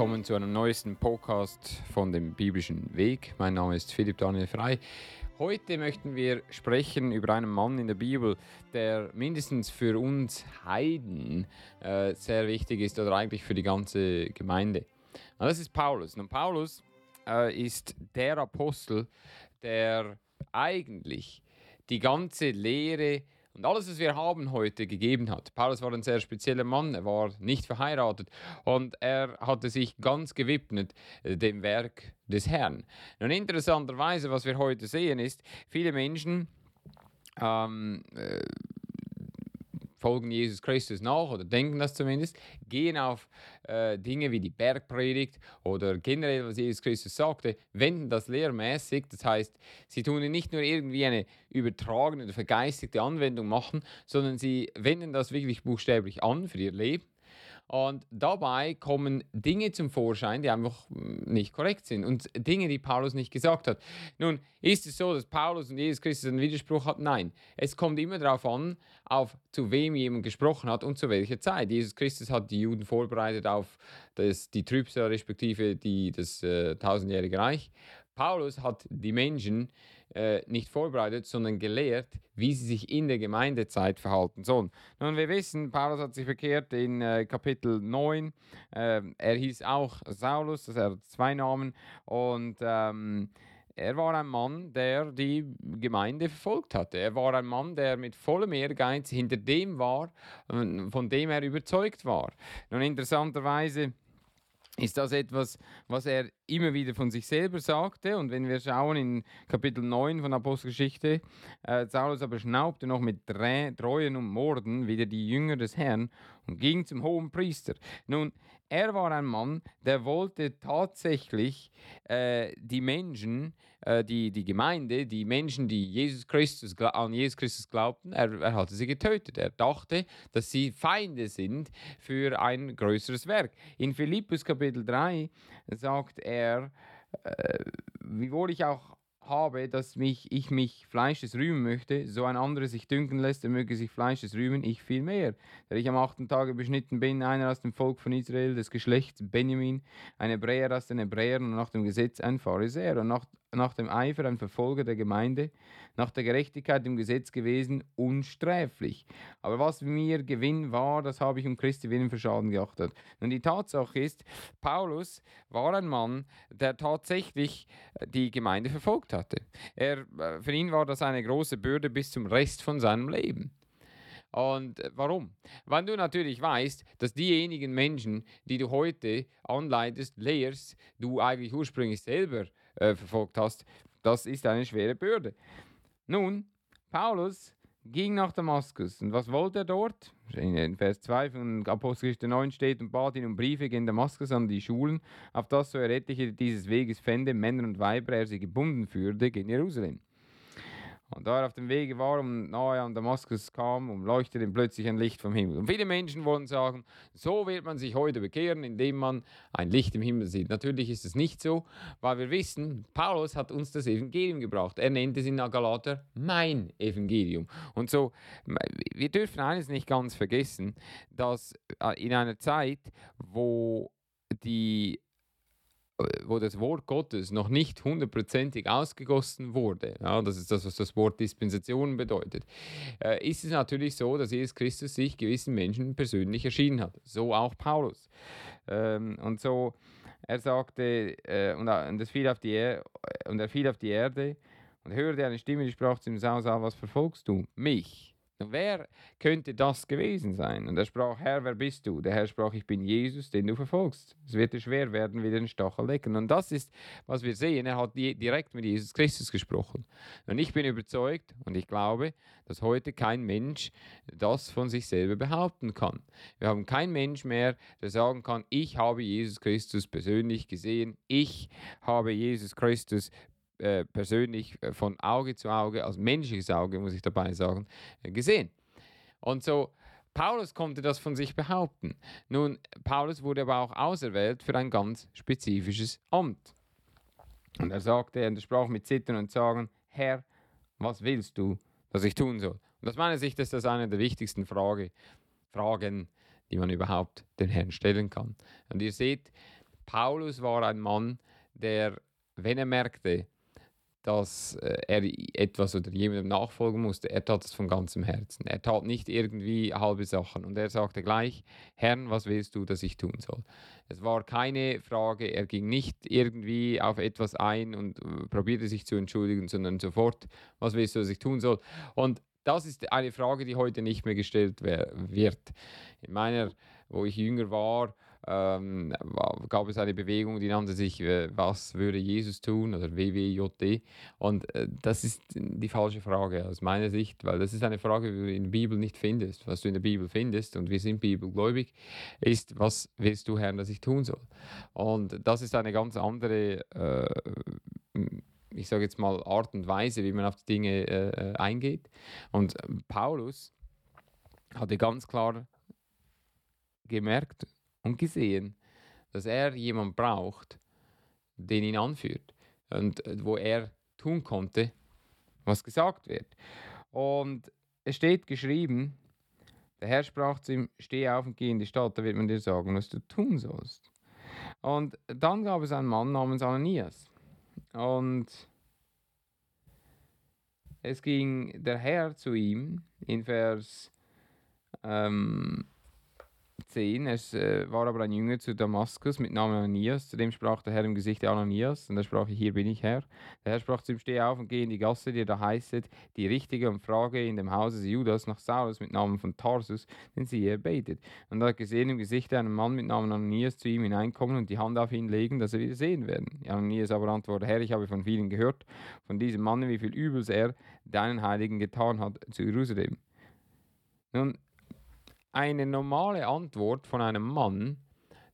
Willkommen zu einem neuesten Podcast von dem biblischen Weg. Mein Name ist Philipp Daniel Frei. Heute möchten wir sprechen über einen Mann in der Bibel, der mindestens für uns Heiden äh, sehr wichtig ist oder eigentlich für die ganze Gemeinde. Und das ist Paulus. Und Paulus äh, ist der Apostel, der eigentlich die ganze Lehre und alles, was wir haben heute, gegeben hat. Paulus war ein sehr spezieller Mann, er war nicht verheiratet und er hatte sich ganz gewidmet äh, dem Werk des Herrn. Nun interessanterweise, was wir heute sehen, ist, viele Menschen ähm, äh, folgen Jesus Christus nach oder denken das zumindest, gehen auf äh, Dinge wie die Bergpredigt oder generell, was Jesus Christus sagte, wenden das lehrmäßig. Das heißt, sie tun nicht nur irgendwie eine übertragene oder vergeistigte Anwendung machen, sondern sie wenden das wirklich buchstäblich an für ihr Leben und dabei kommen Dinge zum Vorschein, die einfach mm, nicht korrekt sind und Dinge, die Paulus nicht gesagt hat. Nun, ist es so, dass Paulus und Jesus Christus einen Widerspruch hat? Nein. Es kommt immer darauf an, auf zu wem jemand gesprochen hat und zu welcher Zeit. Jesus Christus hat die Juden vorbereitet auf das, die Trübsal, respektive die, das äh, tausendjährige Reich. Paulus hat die Menschen äh, nicht vorbereitet, sondern gelehrt, wie sie sich in der Gemeindezeit verhalten sollen. Nun, wir wissen, Paulus hat sich verkehrt in äh, Kapitel 9. Äh, er hieß auch Saulus, das hat zwei Namen. Und ähm, er war ein Mann, der die Gemeinde verfolgt hatte. Er war ein Mann, der mit vollem Ehrgeiz hinter dem war, äh, von dem er überzeugt war. Nun, interessanterweise ist das etwas, was er immer wieder von sich selber sagte. Und wenn wir schauen in Kapitel 9 von Apostelgeschichte, äh, Saulus aber schnaubte noch mit Treuen und Morden wieder die Jünger des Herrn und ging zum hohen Priester. Nun, er war ein Mann, der wollte tatsächlich äh, die Menschen, äh, die, die Gemeinde, die Menschen, die Jesus Christus, an Jesus Christus glaubten, er, er hatte sie getötet. Er dachte, dass sie Feinde sind für ein größeres Werk. In Philippus Kapitel 3 sagt er, äh, wiewohl ich auch habe, dass mich, ich mich Fleisches rühmen möchte, so ein anderer sich dünken lässt, er möge sich Fleisches rühmen, ich viel mehr. Da ich am achten Tage beschnitten bin, einer aus dem Volk von Israel, des Geschlechts Benjamin, ein Hebräer aus den Hebräern und nach dem Gesetz ein Pharisäer und nach, nach dem Eifer ein Verfolger der Gemeinde, nach der Gerechtigkeit im Gesetz gewesen, unsträflich. Aber was mir Gewinn war, das habe ich um Christi willen für Schaden geachtet. Und die Tatsache ist, Paulus war ein Mann, der tatsächlich die Gemeinde verfolgt hatte. Er, äh, für ihn war das eine große Bürde bis zum Rest von seinem Leben. Und äh, warum? Weil du natürlich weißt, dass diejenigen Menschen, die du heute anleitest, lehrst, du eigentlich ursprünglich selber äh, verfolgt hast, das ist eine schwere Bürde. Nun, Paulus ging nach Damaskus. Und was wollte er dort? In Vers 2 von Apostelgeschichte 9 steht, und bat ihn um Briefe gegen Damaskus an die Schulen, auf das so er etliche dieses Weges fände, Männer und Weiber, er sie gebunden führte gegen Jerusalem. Und da er auf dem Wege war und nahe an Damaskus kam, umleuchtete ihm plötzlich ein Licht vom Himmel. Und viele Menschen wollen sagen, so wird man sich heute bekehren, indem man ein Licht im Himmel sieht. Natürlich ist es nicht so, weil wir wissen, Paulus hat uns das Evangelium gebracht. Er nennt es in Galater mein Evangelium. Und so, wir dürfen eines nicht ganz vergessen, dass äh, in einer Zeit, wo die wo das Wort Gottes noch nicht hundertprozentig ausgegossen wurde, ja, das ist das, was das Wort Dispensation bedeutet, äh, ist es natürlich so, dass Jesus Christus sich gewissen Menschen persönlich erschienen hat. So auch Paulus. Ähm, und so, er sagte, äh, und, äh, und, fiel auf die er und er fiel auf die Erde und hörte eine Stimme, die sprach zu ihm, Saul, Saul, was verfolgst du? Mich. Wer könnte das gewesen sein? Und er sprach, Herr, wer bist du? Der Herr sprach, ich bin Jesus, den du verfolgst. Es wird dir schwer werden, wie den Stachel lecken. Und das ist, was wir sehen. Er hat direkt mit Jesus Christus gesprochen. Und ich bin überzeugt und ich glaube, dass heute kein Mensch das von sich selber behaupten kann. Wir haben keinen Mensch mehr, der sagen kann, ich habe Jesus Christus persönlich gesehen, ich habe Jesus Christus äh, persönlich äh, von Auge zu Auge, als menschliches Auge, muss ich dabei sagen, äh, gesehen. Und so, Paulus konnte das von sich behaupten. Nun, Paulus wurde aber auch auserwählt für ein ganz spezifisches Amt. Und er sagte, er sprach mit Zittern und Sagen, Herr, was willst du, dass ich tun soll? Und aus meiner Sicht ist das eine der wichtigsten Frage, Fragen, die man überhaupt den Herrn stellen kann. Und ihr seht, Paulus war ein Mann, der, wenn er merkte, dass äh, er etwas oder jemandem nachfolgen musste, er tat es von ganzem Herzen. Er tat nicht irgendwie halbe Sachen und er sagte gleich, Herrn, was willst du, dass ich tun soll? Es war keine Frage, er ging nicht irgendwie auf etwas ein und äh, probierte sich zu entschuldigen, sondern sofort, was willst du, dass ich tun soll? Und das ist eine Frage, die heute nicht mehr gestellt wird. In meiner, wo ich jünger war, ähm, gab es eine Bewegung, die nannte sich äh, Was würde Jesus tun oder WWJD. Und äh, das ist die falsche Frage aus meiner Sicht, weil das ist eine Frage, die du in der Bibel nicht findest. Was du in der Bibel findest, und wir sind bibelgläubig, ist, was willst du, Herr, dass ich tun soll? Und das ist eine ganz andere äh, ich sage jetzt mal, Art und Weise, wie man auf die Dinge äh, äh eingeht. Und Paulus hatte ganz klar gemerkt, und gesehen, dass er jemand braucht, den ihn anführt und äh, wo er tun konnte, was gesagt wird. Und es steht geschrieben, der Herr sprach zu ihm, steh auf und geh in die Stadt, da wird man dir sagen, was du tun sollst. Und dann gab es einen Mann namens Ananias. Und es ging der Herr zu ihm in Vers ähm, 10. Es äh, war aber ein Jünger zu Damaskus mit Namen Ananias. Zu dem sprach der Herr im Gesicht Ananias. Und er sprach, hier bin ich Herr. Der Herr sprach zu ihm, steh auf und geh in die Gasse, die da heißet, die richtige und frage in dem Hause Judas nach Saulus mit Namen von Tarsus, denn sie er betet. Und er hat gesehen im Gesicht einen Mann mit Namen Ananias zu ihm hineinkommen und die Hand auf ihn legen, dass er wieder sehen werden. Ananias aber antwortete, Herr, ich habe von vielen gehört, von diesem Mann, wie viel Übels er deinen Heiligen getan hat zu Jerusalem. Nun, eine normale Antwort von einem Mann,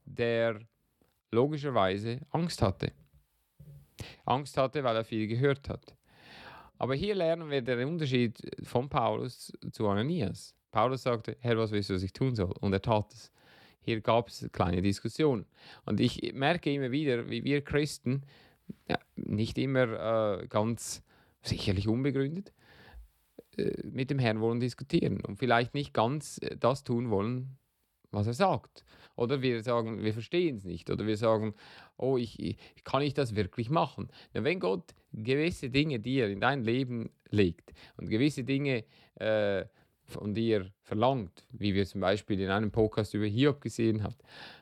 der logischerweise Angst hatte. Angst hatte, weil er viel gehört hat. Aber hier lernen wir den Unterschied von Paulus zu Ananias. Paulus sagte, Herr, was willst du, was ich tun soll? Und er tat es. Hier gab es kleine Diskussionen. Und ich merke immer wieder, wie wir Christen, ja, nicht immer äh, ganz sicherlich unbegründet, mit dem Herrn wollen diskutieren und vielleicht nicht ganz äh, das tun wollen, was er sagt. Oder wir sagen, wir verstehen es nicht. Oder wir sagen, oh, ich, ich, kann ich das wirklich machen? Ja, wenn Gott gewisse Dinge dir in dein Leben legt und gewisse Dinge äh, von dir verlangt, wie wir zum Beispiel in einem Podcast über Hiob gesehen hat,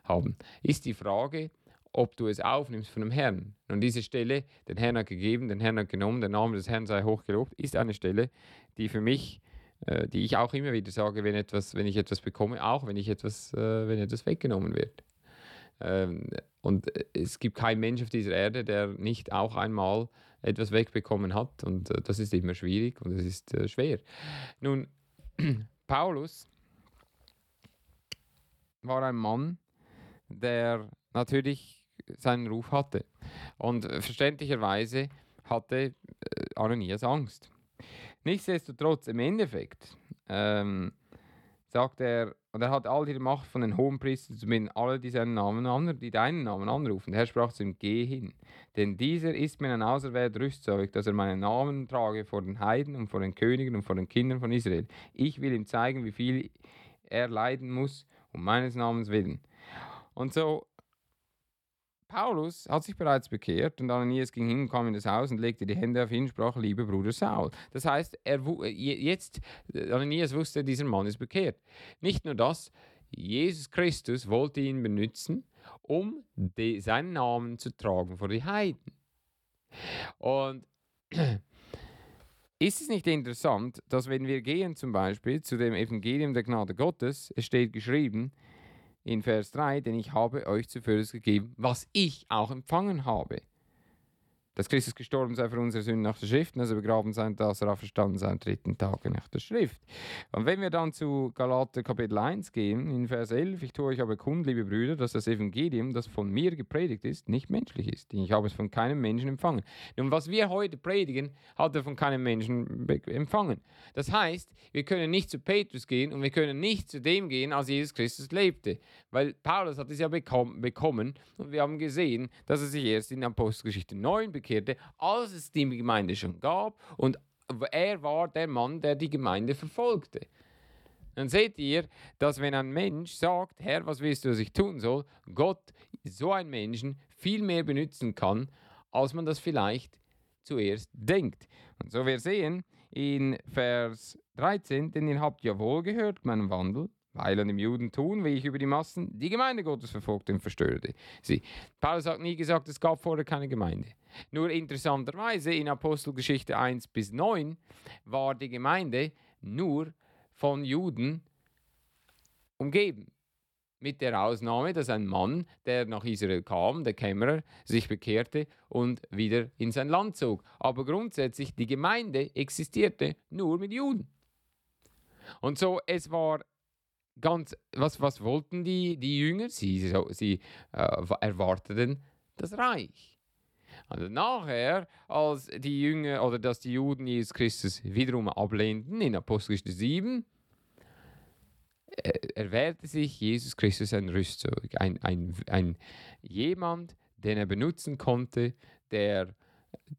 haben, ist die Frage, ob du es aufnimmst von dem Herrn. Und diese Stelle, den Herrn hat gegeben, den Herrn hat genommen, der Name des Herrn sei hochgelobt, ist eine Stelle, die für mich, äh, die ich auch immer wieder sage, wenn, etwas, wenn ich etwas bekomme, auch wenn, ich etwas, äh, wenn etwas weggenommen wird. Ähm, und es gibt keinen Mensch auf dieser Erde, der nicht auch einmal etwas wegbekommen hat. Und äh, das ist immer schwierig und es ist äh, schwer. Nun, Paulus war ein Mann, der natürlich seinen Ruf hatte. Und äh, verständlicherweise hatte äh, Ananias Angst. Nichtsdestotrotz, im Endeffekt, ähm, sagt er, und er hat all die Macht von den Hohenpriestern zu binden, alle, die seinen Namen an, die deinen Namen anrufen. Der Herr sprach zu ihm, geh hin, denn dieser ist mir ein auserwähltes Rüstzeug, dass er meinen Namen trage vor den Heiden und vor den Königen und vor den Kindern von Israel. Ich will ihm zeigen, wie viel er leiden muss, um meines Namens willen. Und so Paulus hat sich bereits bekehrt und Ananias ging hin, kam in das Haus und legte die Hände auf ihn und sprach, lieber Bruder Saul. Das heißt, er, jetzt, Ananias wusste, dieser Mann ist bekehrt. Nicht nur das, Jesus Christus wollte ihn benutzen, um die, seinen Namen zu tragen vor die Heiden. Und ist es nicht interessant, dass wenn wir gehen zum Beispiel zu dem Evangelium der Gnade Gottes, es steht geschrieben in Vers 3, denn ich habe euch zuvor gegeben, was ich auch empfangen habe dass Christus gestorben sei für unsere Sünden nach der Schrift, dass er begraben sei und dass er auferstanden sei am dritten Tag nach der Schrift. Und wenn wir dann zu Galater Kapitel 1 gehen, in Vers 11, ich tue euch aber kund, liebe Brüder, dass das Evangelium, das von mir gepredigt ist, nicht menschlich ist. Ich habe es von keinem Menschen empfangen. Und was wir heute predigen, hat er von keinem Menschen empfangen. Das heißt, wir können nicht zu Petrus gehen und wir können nicht zu dem gehen, als Jesus Christus lebte. Weil Paulus hat es ja bekommen und wir haben gesehen, dass er sich erst in Apostelgeschichte 9 bekehrte, als es die Gemeinde schon gab und er war der Mann, der die Gemeinde verfolgte. Dann seht ihr, dass wenn ein Mensch sagt, Herr, was willst du, dass ich tun soll, Gott so einen Menschen viel mehr benutzen kann, als man das vielleicht zuerst denkt. Und so wir sehen in Vers 13, denn ihr habt ja wohl gehört meinen Wandel, weil an dem Juden tun, wie ich über die Massen die Gemeinde Gottes verfolgte und verstörte. Sie. Paulus hat nie gesagt, es gab vorher keine Gemeinde. Nur interessanterweise in Apostelgeschichte 1 bis 9 war die Gemeinde nur von Juden umgeben. Mit der Ausnahme, dass ein Mann, der nach Israel kam, der Kämmerer, sich bekehrte und wieder in sein Land zog. Aber grundsätzlich, die Gemeinde existierte nur mit Juden. Und so, es war ganz, was, was wollten die, die Jünger? Sie, sie äh, erwarteten das Reich. Und nachher, als die Jünger oder dass die Juden Jesus Christus wiederum ablehnten, in Apostelgeschichte 7, äh, erwählte sich Jesus Christus ein Rüstzeug, ein, ein, ein jemand, den er benutzen konnte, der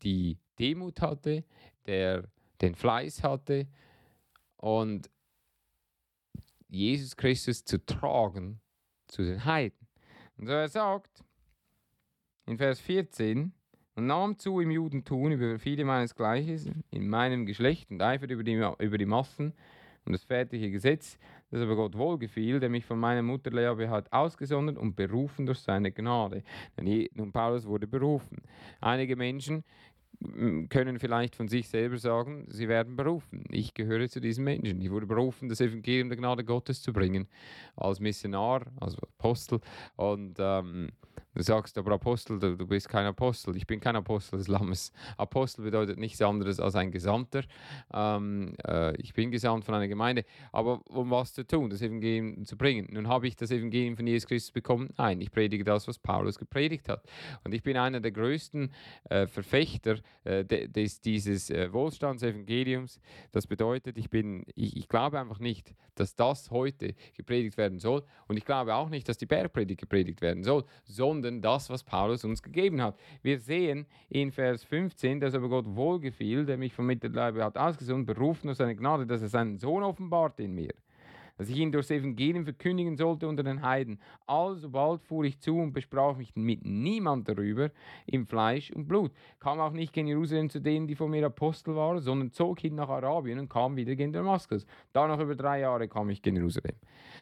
die Demut hatte, der den Fleiß hatte und Jesus Christus zu tragen zu den Heiden. Und so er sagt in Vers 14, und nahm zu im Judentum über viele meinesgleiches in meinem Geschlecht und eifert über die, über die Massen und das väterliche Gesetz, das aber Gott wohlgefiel, der mich von meiner Mutterlehre hat ausgesondert und berufen durch seine Gnade. Denn nun Paulus wurde berufen. Einige Menschen können vielleicht von sich selber sagen, sie werden berufen. Ich gehöre zu diesen Menschen. Ich wurde berufen, das Evangelium der Gnade Gottes zu bringen, als Missionar, als Apostel. Und ähm, Du sagst aber Apostel, du, bist kein Apostel. Ich bin kein Apostel des Lammes. Apostel bedeutet nichts anderes als ein Gesandter. Ähm, äh, ich bin gesandt von einer Gemeinde. Aber um was zu tun, das Evangelium zu bringen. Nun habe ich das Evangelium von Jesus Christus bekommen? Nein, ich predige das, was Paulus gepredigt hat. Und ich bin einer der größten äh, Verfechter äh, des, dieses äh, Wohlstandsevangeliums. Das bedeutet, ich, bin, ich, ich glaube einfach nicht, dass das heute gepredigt werden soll. Und ich glaube auch nicht, dass die Bergpredigt gepredigt werden soll, sondern sondern das, was Paulus uns gegeben hat. Wir sehen in Vers 15, dass aber Gott wohlgefiel, der mich vom Mittelleibe hat ausgesucht, berufen durch seine Gnade, dass er seinen Sohn offenbart in mir dass ich ihn durchs Evangelium verkündigen sollte unter den Heiden. Alsobald fuhr ich zu und besprach mich mit niemand darüber im Fleisch und Blut. Kam auch nicht gen Jerusalem zu denen, die von mir Apostel waren, sondern zog hin nach Arabien und kam wieder gen Damaskus. Danach über drei Jahre kam ich gen Jerusalem.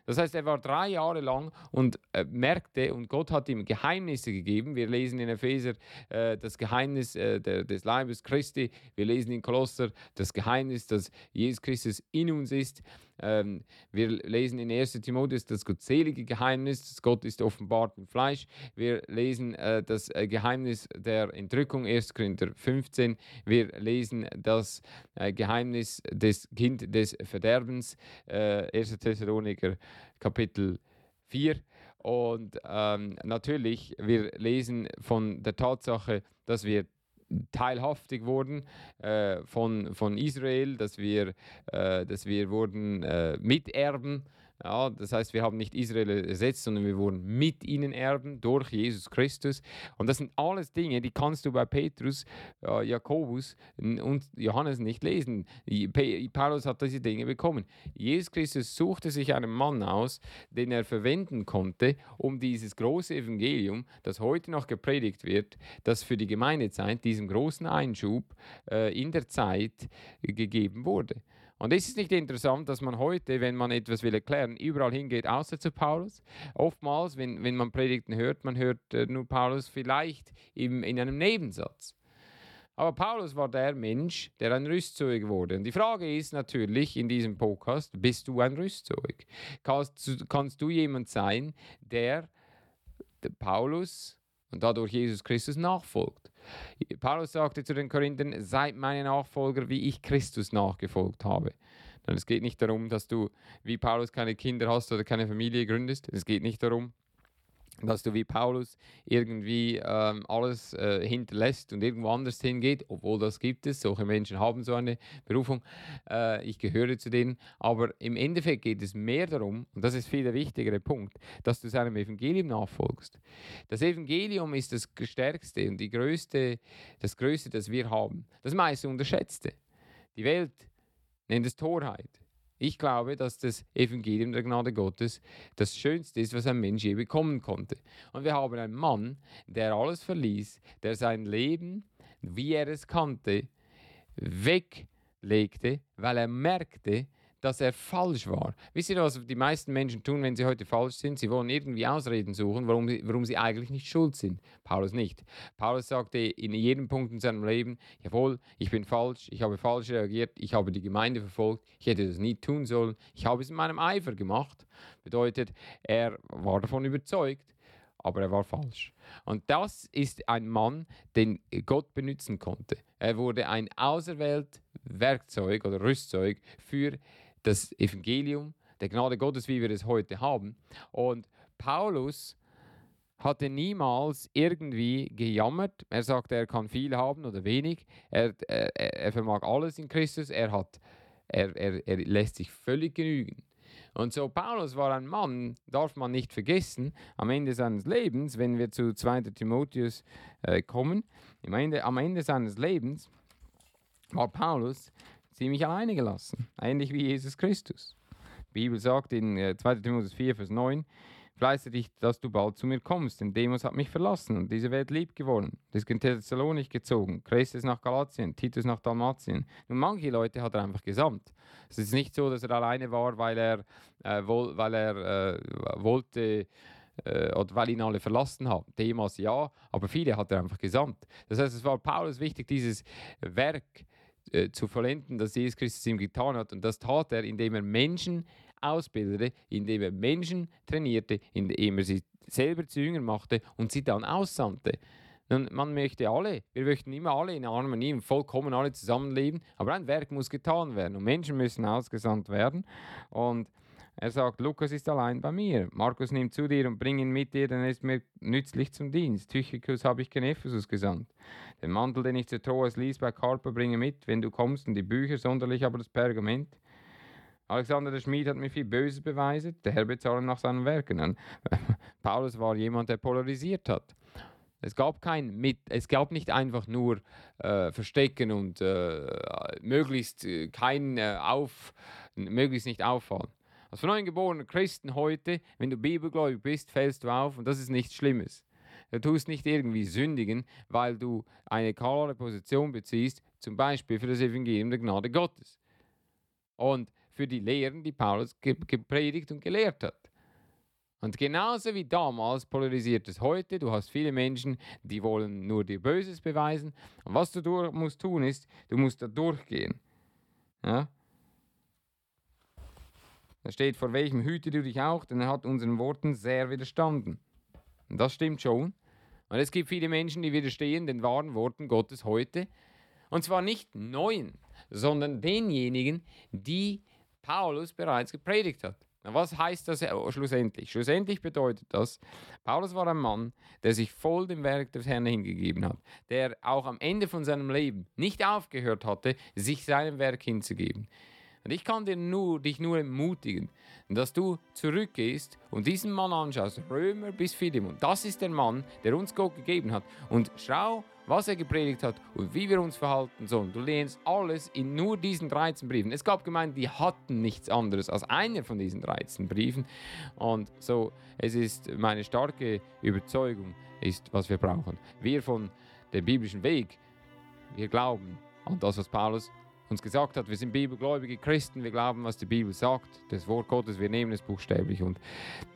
Das heißt, er war drei Jahre lang und äh, merkte, und Gott hat ihm Geheimnisse gegeben. Wir lesen in Epheser äh, das Geheimnis äh, der, des Leibes Christi. Wir lesen in Kolosser das Geheimnis, dass Jesus Christus in uns ist. Ähm, wir lesen in 1. Timotheus das gottselige Geheimnis, Gott ist offenbart im Fleisch. Wir lesen äh, das äh, Geheimnis der Entrückung, 1. Korinther 15. Wir lesen das äh, Geheimnis des Kind des Verderbens, 1. Äh, Thessaloniker Kapitel 4. Und ähm, natürlich, wir lesen von der Tatsache, dass wir teilhaftig wurden äh, von, von Israel, dass wir, äh, dass wir wurden äh, Miterben ja, das heißt, wir haben nicht Israel ersetzt, sondern wir wurden mit ihnen Erben durch Jesus Christus. Und das sind alles Dinge, die kannst du bei Petrus, äh, Jakobus und Johannes nicht lesen. Paulus hat diese Dinge bekommen. Jesus Christus suchte sich einen Mann aus, den er verwenden konnte, um dieses große Evangelium, das heute noch gepredigt wird, das für die Gemeindezeit, diesem großen Einschub äh, in der Zeit gegeben wurde. Und ist es nicht interessant, dass man heute, wenn man etwas will erklären, überall hingeht, außer zu Paulus? Oftmals, wenn, wenn man Predigten hört, man hört äh, nur Paulus vielleicht im, in einem Nebensatz. Aber Paulus war der Mensch, der ein Rüstzeug wurde. Und die Frage ist natürlich in diesem Podcast, bist du ein Rüstzeug? Kannst, kannst du jemand sein, der, der Paulus und dadurch Jesus Christus nachfolgt? Paulus sagte zu den Korinthern, seid meine Nachfolger, wie ich Christus nachgefolgt habe. es geht nicht darum, dass du wie Paulus keine Kinder hast oder keine Familie gründest. Es geht nicht darum, dass du wie Paulus irgendwie ähm, alles äh, hinterlässt und irgendwo anders hingeht, obwohl das gibt es. Solche Menschen haben so eine Berufung. Äh, ich gehöre zu denen. Aber im Endeffekt geht es mehr darum, und das ist viel der wichtigere Punkt, dass du seinem Evangelium nachfolgst. Das Evangelium ist das stärkste und die größte, das Größte, das wir haben. Das meiste unterschätzte. Die Welt nennt es Torheit. Ich glaube, dass das Evangelium der Gnade Gottes das Schönste ist, was ein Mensch je bekommen konnte. Und wir haben einen Mann, der alles verließ, der sein Leben, wie er es kannte, weglegte, weil er merkte, dass er falsch war. Wisst ihr, was die meisten Menschen tun, wenn sie heute falsch sind? Sie wollen irgendwie Ausreden suchen, warum, warum sie eigentlich nicht schuld sind. Paulus nicht. Paulus sagte in jedem Punkt in seinem Leben, jawohl, ich bin falsch, ich habe falsch reagiert, ich habe die Gemeinde verfolgt, ich hätte das nie tun sollen, ich habe es in meinem Eifer gemacht. Bedeutet, er war davon überzeugt, aber er war falsch. Und das ist ein Mann, den Gott benutzen konnte. Er wurde ein auserwählt Werkzeug oder Rüstzeug für das Evangelium der Gnade Gottes, wie wir es heute haben. Und Paulus hatte niemals irgendwie gejammert. Er sagte, er kann viel haben oder wenig. Er, er, er vermag alles in Christus. Er, hat, er, er, er lässt sich völlig genügen. Und so Paulus war ein Mann, darf man nicht vergessen, am Ende seines Lebens, wenn wir zu 2. Timotheus äh, kommen, am Ende, am Ende seines Lebens war Paulus ziemlich alleine gelassen, ähnlich wie Jesus Christus. Die Bibel sagt in 2. Äh, Timotheus 4, Vers 9, Fleiße dich, dass du bald zu mir kommst, denn Demos hat mich verlassen und diese Welt lieb geworden. Das ist in Thessalonik gezogen, Chrestes nach Galatien, Titus nach Dalmatien. Nun, manche Leute hat er einfach gesamt. Es ist nicht so, dass er alleine war, weil er, äh, wohl, weil er äh, wollte, äh, oder weil ihn alle verlassen haben. Demas ja, aber viele hat er einfach gesamt. Das heißt, es war Paulus wichtig, dieses Werk äh, zu vollenden, das Jesus Christus ihm getan hat. Und das tat er, indem er Menschen ausbildete, indem er Menschen trainierte, indem er sie selber zu Jüngern machte und sie dann aussandte. Und man möchte alle, wir möchten immer alle in Harmonie, vollkommen alle zusammenleben, aber ein Werk muss getan werden und Menschen müssen ausgesandt werden. Und er sagt, Lukas ist allein bei mir. Markus nimmt zu dir und bring ihn mit dir, denn er ist mir nützlich zum Dienst. Tychicus habe ich gen Ephesus gesandt. Den Mantel, den ich zu Troas ließ bei Carpa, bringe mit, wenn du kommst, und die Bücher, sonderlich aber das Pergament. Alexander der Schmied hat mir viel Böses beweiset, der Herr bezahlt nach seinen Werken. Paulus war jemand, der polarisiert hat. Es gab kein mit, es gab nicht einfach nur äh, Verstecken und äh, möglichst äh, kein äh, auf, möglichst nicht auffallen. Als von neuem geborener Christen heute, wenn du bibelgläubig bist, fällst du auf und das ist nichts Schlimmes. Du tust nicht irgendwie sündigen, weil du eine klare Position beziehst, zum Beispiel für das Evangelium der Gnade Gottes. Und für die Lehren, die Paulus gepredigt und gelehrt hat. Und genauso wie damals polarisiert es heute. Du hast viele Menschen, die wollen nur dir Böses beweisen. Und was du musst tun ist, du musst da durchgehen. Ja? Da steht, vor welchem hüte du dich auch, denn er hat unseren Worten sehr widerstanden. Und das stimmt schon. Und es gibt viele Menschen, die widerstehen den wahren Worten Gottes heute. Und zwar nicht neuen, sondern denjenigen, die Paulus bereits gepredigt hat. Was heißt das schlussendlich? Schlussendlich bedeutet das, Paulus war ein Mann, der sich voll dem Werk des Herrn hingegeben hat, der auch am Ende von seinem Leben nicht aufgehört hatte, sich seinem Werk hinzugeben. Und ich kann dir nur, dich nur ermutigen, dass du zurückgehst und diesen Mann anschaust, Römer bis Philemon. Das ist der Mann, der uns Gott gegeben hat. Und schau, was er gepredigt hat und wie wir uns verhalten sollen. Du lehnst alles in nur diesen 13 Briefen. Es gab Gemeinden, die hatten nichts anderes als einer von diesen 13 Briefen. Und so, es ist meine starke Überzeugung, ist, was wir brauchen. Wir von dem biblischen Weg, wir glauben an das, was Paulus uns gesagt hat, wir sind bibelgläubige Christen, wir glauben, was die Bibel sagt, das Wort Gottes, wir nehmen es buchstäblich. Und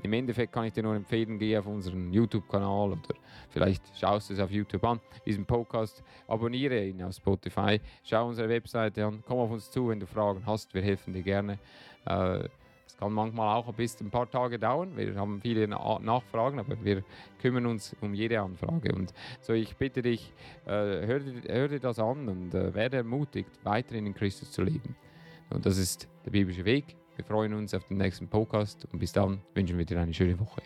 im Endeffekt kann ich dir nur empfehlen, geh auf unseren YouTube-Kanal oder vielleicht schaust du es auf YouTube an, diesen Podcast, abonniere ihn auf Spotify, schau unsere Webseite an, komm auf uns zu, wenn du Fragen hast, wir helfen dir gerne. Äh, es kann manchmal auch bisschen ein paar Tage dauern. Wir haben viele Nachfragen, aber wir kümmern uns um jede Anfrage. Und so, ich bitte dich, äh, hör, hör, dir das an und äh, werde ermutigt, weiterhin in Christus zu leben. Und das ist der biblische Weg. Wir freuen uns auf den nächsten Podcast und bis dann wünschen wir dir eine schöne Woche.